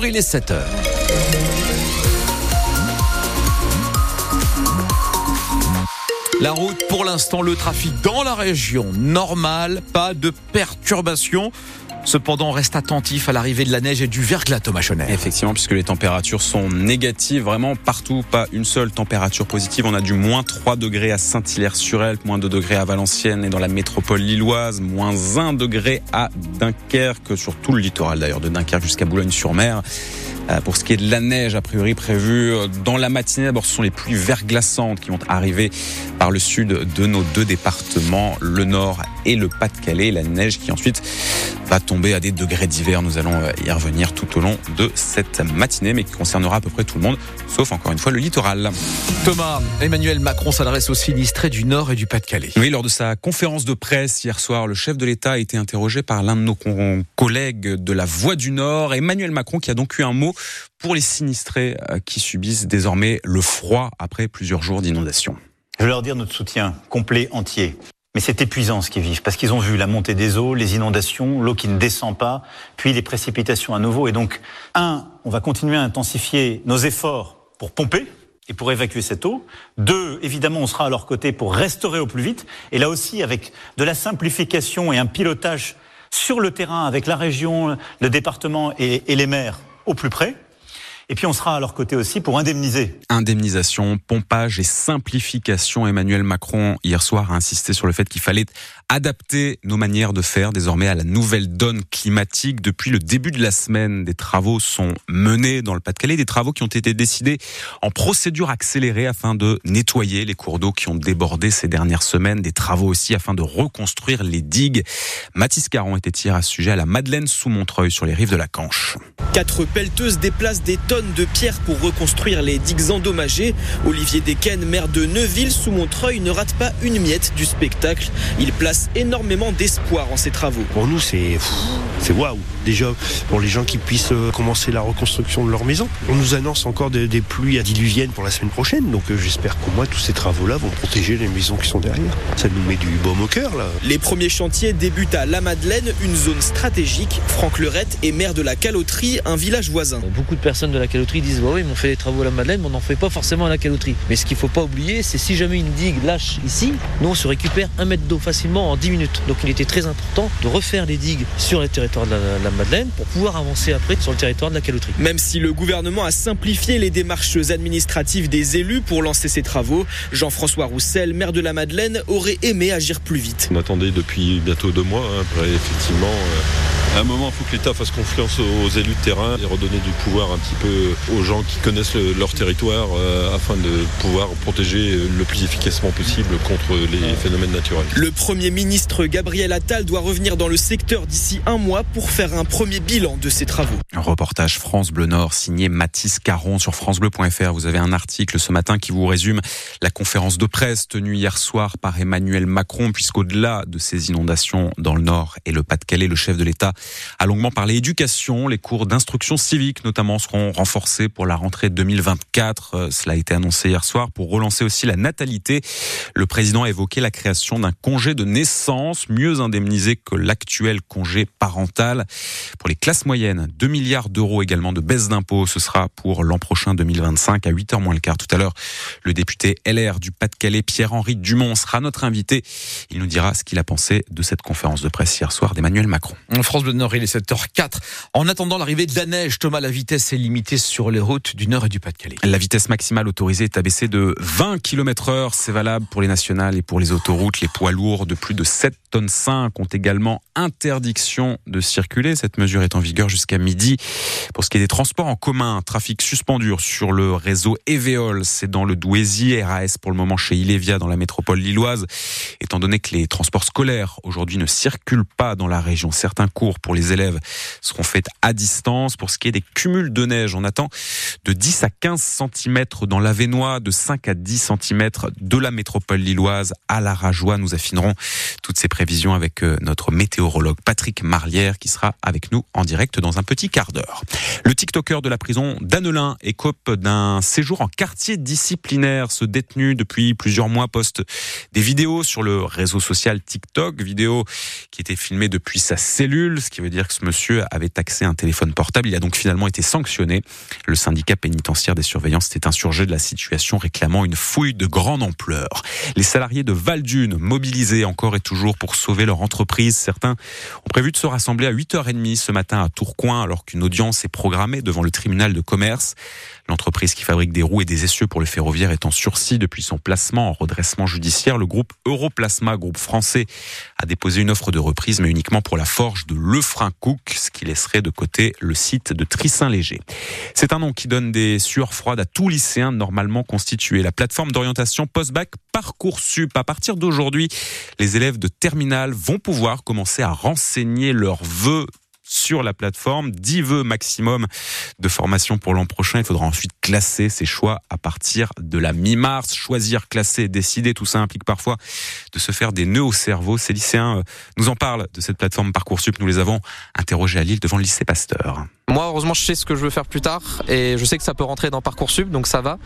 Il est 7 heures. La route, pour l'instant, le trafic dans la région, normal, pas de perturbations. Cependant, on reste attentif à l'arrivée de la neige et du verglas, Thomas Chenet. Effectivement, puisque les températures sont négatives, vraiment partout, pas une seule température positive. On a du moins 3 degrés à Saint-Hilaire-sur-Elbe, moins 2 degrés à Valenciennes et dans la métropole lilloise, moins 1 degré à Dunkerque, sur tout le littoral d'ailleurs, de Dunkerque jusqu'à Boulogne-sur-Mer. Euh, pour ce qui est de la neige, a priori prévue euh, dans la matinée, d'abord ce sont les pluies verglaçantes qui vont arriver par le sud de nos deux départements, le nord et le Pas-de-Calais. La neige qui ensuite va tomber à des degrés d'hiver. Nous allons euh, y revenir tout au long de cette matinée, mais qui concernera à peu près tout le monde, sauf encore une fois le littoral. Thomas, Emmanuel Macron s'adresse aux sinistrés du Nord et du Pas-de-Calais. Oui, lors de sa conférence de presse hier soir, le chef de l'État a été interrogé par l'un de nos collègues de la Voix du Nord, Emmanuel Macron, qui a donc eu un mot pour les sinistrés euh, qui subissent désormais le froid après plusieurs jours d'inondation. Je veux leur dire notre soutien complet, entier. Mais c'est épuisant ce qu'ils vivent, parce qu'ils ont vu la montée des eaux, les inondations, l'eau qui ne descend pas, puis les précipitations à nouveau. Et donc, un, on va continuer à intensifier nos efforts pour pomper et pour évacuer cette eau. Deux, évidemment, on sera à leur côté pour restaurer au plus vite. Et là aussi, avec de la simplification et un pilotage sur le terrain avec la région, le département et, et les maires au plus près. Et puis on sera à leur côté aussi pour indemniser. Indemnisation, pompage et simplification. Emmanuel Macron hier soir a insisté sur le fait qu'il fallait adapter nos manières de faire désormais à la nouvelle donne climatique. Depuis le début de la semaine, des travaux sont menés dans le Pas-de-Calais, des travaux qui ont été décidés en procédure accélérée afin de nettoyer les cours d'eau qui ont débordé ces dernières semaines, des travaux aussi afin de reconstruire les digues. Mathis Caron était hier à ce sujet à la Madeleine sous Montreuil sur les rives de la Canche. Quatre pelleteuses déplacent des tonnes de pierres pour reconstruire les digues endommagées. Olivier Desquen, maire de Neuville sous Montreuil, ne rate pas une miette du spectacle. Il place énormément d'espoir en ces travaux. Pour nous, c'est c'est waouh. Déjà, pour les gens qui puissent euh, commencer la reconstruction de leur maison. On nous annonce encore des, des pluies diluviennes pour la semaine prochaine, donc euh, j'espère qu'au moins tous ces travaux-là vont protéger les maisons qui sont derrière. Ça nous met du baume au cœur, là. Les premiers chantiers débutent à La Madeleine, une zone stratégique. Franck Lerette est maire de la Caloterie, un village voisin. Beaucoup de personnes de la Caloterie disent bah oui, mais on fait des travaux à La Madeleine, mais on n'en fait pas forcément à la Caloterie. Mais ce qu'il faut pas oublier, c'est si jamais une digue lâche ici, nous on se récupère un mètre d'eau facilement en 10 minutes. Donc il était très important de refaire les digues sur le territoire de la, la Madeleine pour pouvoir avancer après sur le territoire de la Caloterie. Même si le gouvernement a simplifié les démarches administratives des élus pour lancer ces travaux, Jean-François Roussel, maire de la Madeleine, aurait aimé agir plus vite. On attendait depuis bientôt deux mois. Hein, après, effectivement, euh, à un moment, il faut que l'État fasse confiance aux élus de terrain et redonner du pouvoir un petit peu aux gens qui connaissent le, leur territoire euh, afin de pouvoir protéger le plus efficacement possible contre les phénomènes naturels. Le Premier ministre Gabriel Attal doit revenir dans le secteur d'ici un mois pour faire un premier bilan de ces travaux. Un reportage France Bleu Nord signé Mathis Caron sur francebleu.fr. Vous avez un article ce matin qui vous résume la conférence de presse tenue hier soir par Emmanuel Macron, puisqu'au-delà de ces inondations dans le Nord et le Pas-de-Calais, le chef de l'État a longuement parlé éducation. Les cours d'instruction civique notamment seront renforcés pour la rentrée 2024. Euh, Cela a été annoncé hier soir pour relancer aussi la natalité. Le président a évoqué la création d'un congé de naissance mieux indemnisé que l'actuel congé parental. Pour les classes moyennes, 2 milliards d'euros également de baisse d'impôts. Ce sera pour l'an prochain 2025 à 8h moins le quart. Tout à l'heure, le député LR du Pas-de-Calais, Pierre-Henri Dumont, sera notre invité. Il nous dira ce qu'il a pensé de cette conférence de presse hier soir d'Emmanuel Macron. Nord, il est 7h04. En attendant l'arrivée de la neige, Thomas, la vitesse est limitée sur les routes du Nord et du Pas-de-Calais. La vitesse maximale autorisée est abaissée de 20 km heure. C'est valable pour les nationales et pour les autoroutes. Les poids lourds de plus de 7 tonnes 5 ont également interdiction de circuler. Cette mesure est en vigueur jusqu'à midi. Pour ce qui est des transports en commun, trafic suspendu sur le réseau Eveol. C'est dans le Douaisis, RAS pour le moment chez Ilévia dans la métropole lilloise. Étant donné que les transports scolaires aujourd'hui ne circulent pas dans la région, certains cours pour les élèves seront faits à distance. Pour ce qui est des cumuls de neige, on attend de 10 à 15 cm dans l'Avenois, de 5 à 10 cm de la métropole lilloise à la Rajoie. Nous affinerons toutes ces précisions avec euh, notre météorologue Patrick Marlière qui sera avec nous en direct dans un petit quart d'heure. Le TikToker de la prison d'Annelin écope d'un séjour en quartier disciplinaire. Ce détenu depuis plusieurs mois poste des vidéos sur le réseau social TikTok, vidéos qui étaient filmées depuis sa cellule, ce qui veut dire que ce monsieur avait accès à un téléphone portable. Il a donc finalement été sanctionné. Le syndicat pénitentiaire des surveillants s'était insurgé de la situation, réclamant une fouille de grande ampleur. Les salariés de Valdune, mobilisés encore et toujours pour sauver leur entreprise, certains ont prévu de se rassembler à 8h30 ce matin à Tourcoing alors qu'une audience est programmée devant le tribunal de commerce. L'entreprise qui fabrique des roues et des essieux pour le ferroviaire est en sursis depuis son placement en redressement judiciaire. Le groupe Europlasma, groupe français, a déposé une offre de reprise, mais uniquement pour la forge de Lefrancouc, ce qui laisserait de côté le site de Trissin-Léger. C'est un nom qui donne des sueurs froides à tout lycéen normalement constitué. La plateforme d'orientation post-bac Parcoursup. À partir d'aujourd'hui, les élèves de terminale vont pouvoir commencer à renseigner leurs vœux sur la plateforme. 10 vœux maximum de formation pour l'an prochain. Il faudra ensuite classer ses choix à partir de la mi-mars. Choisir, classer, décider, tout ça implique parfois de se faire des nœuds au cerveau. Ces lycéens euh, nous en parlent de cette plateforme Parcoursup. Nous les avons interrogés à Lille devant le lycée Pasteur. Moi, heureusement, je sais ce que je veux faire plus tard et je sais que ça peut rentrer dans Parcoursup, donc ça va.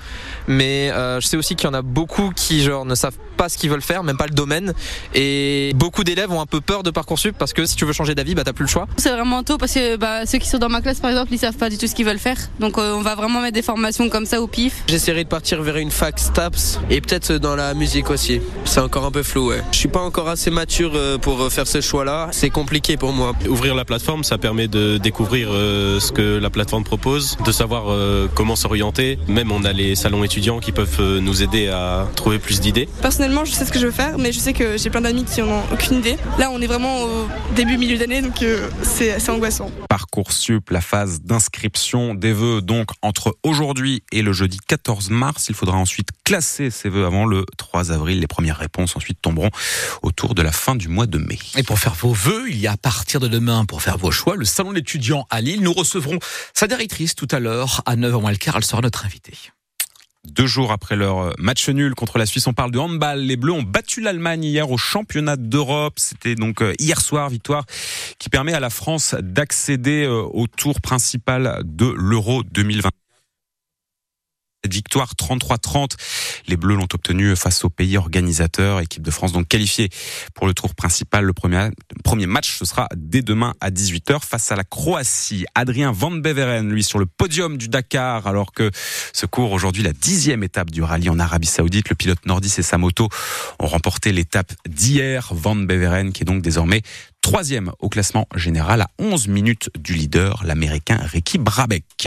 Mais euh, je sais aussi qu'il y en a beaucoup qui genre ne savent pas ce qu'ils veulent faire, même pas le domaine. Et beaucoup d'élèves ont un peu peur de Parcoursup parce que si tu veux changer d'avis, bah t'as plus le choix. C'est vraiment tôt parce que bah, ceux qui sont dans ma classe, par exemple, ils savent pas du tout ce qu'ils veulent faire. Donc euh, on va vraiment mettre des formations comme ça au pif. J'essaierai de partir vers une fac STAPS et peut-être dans la musique aussi. C'est encore un peu flou, ouais. Je suis pas encore assez mature euh, pour faire ce choix-là. C'est compliqué pour moi. Ouvrir la plateforme, ça permet de découvrir ce que la plateforme propose, de savoir euh, comment s'orienter. Même on a les salons étudiants qui peuvent euh, nous aider à trouver plus d'idées. Personnellement, je sais ce que je veux faire, mais je sais que j'ai plein d'amis qui n'en ont aucune idée. Là, on est vraiment au début, milieu d'année, donc euh, c'est assez angoissant. Parcoursup, la phase d'inscription des vœux, donc entre aujourd'hui et le jeudi 14 mars. Il faudra ensuite classer ces vœux avant le 3 avril. Les premières réponses ensuite tomberont autour de la fin du mois de mai. Et pour faire vos vœux, il y a à partir de demain, pour faire vos choix, le salon d'étudiants à Lille. Nous recevrons sa directrice tout à l'heure à 9h moins le quart. Elle sera notre invitée. Deux jours après leur match nul contre la Suisse, on parle de handball. Les Bleus ont battu l'Allemagne hier au championnat d'Europe. C'était donc euh, hier soir, victoire qui permet à la France d'accéder euh, au tour principal de l'Euro 2020 victoire 33-30. Les Bleus l'ont obtenu face au pays organisateur, équipe de France donc qualifiée pour le tour principal. Le premier, premier match, ce sera dès demain à 18h face à la Croatie. Adrien Van Beveren, lui, sur le podium du Dakar, alors que se court aujourd'hui la dixième étape du rallye en Arabie Saoudite. Le pilote nordiste et sa moto ont remporté l'étape d'hier. Van Beveren, qui est donc désormais troisième au classement général à 11 minutes du leader, l'américain Ricky Brabeck.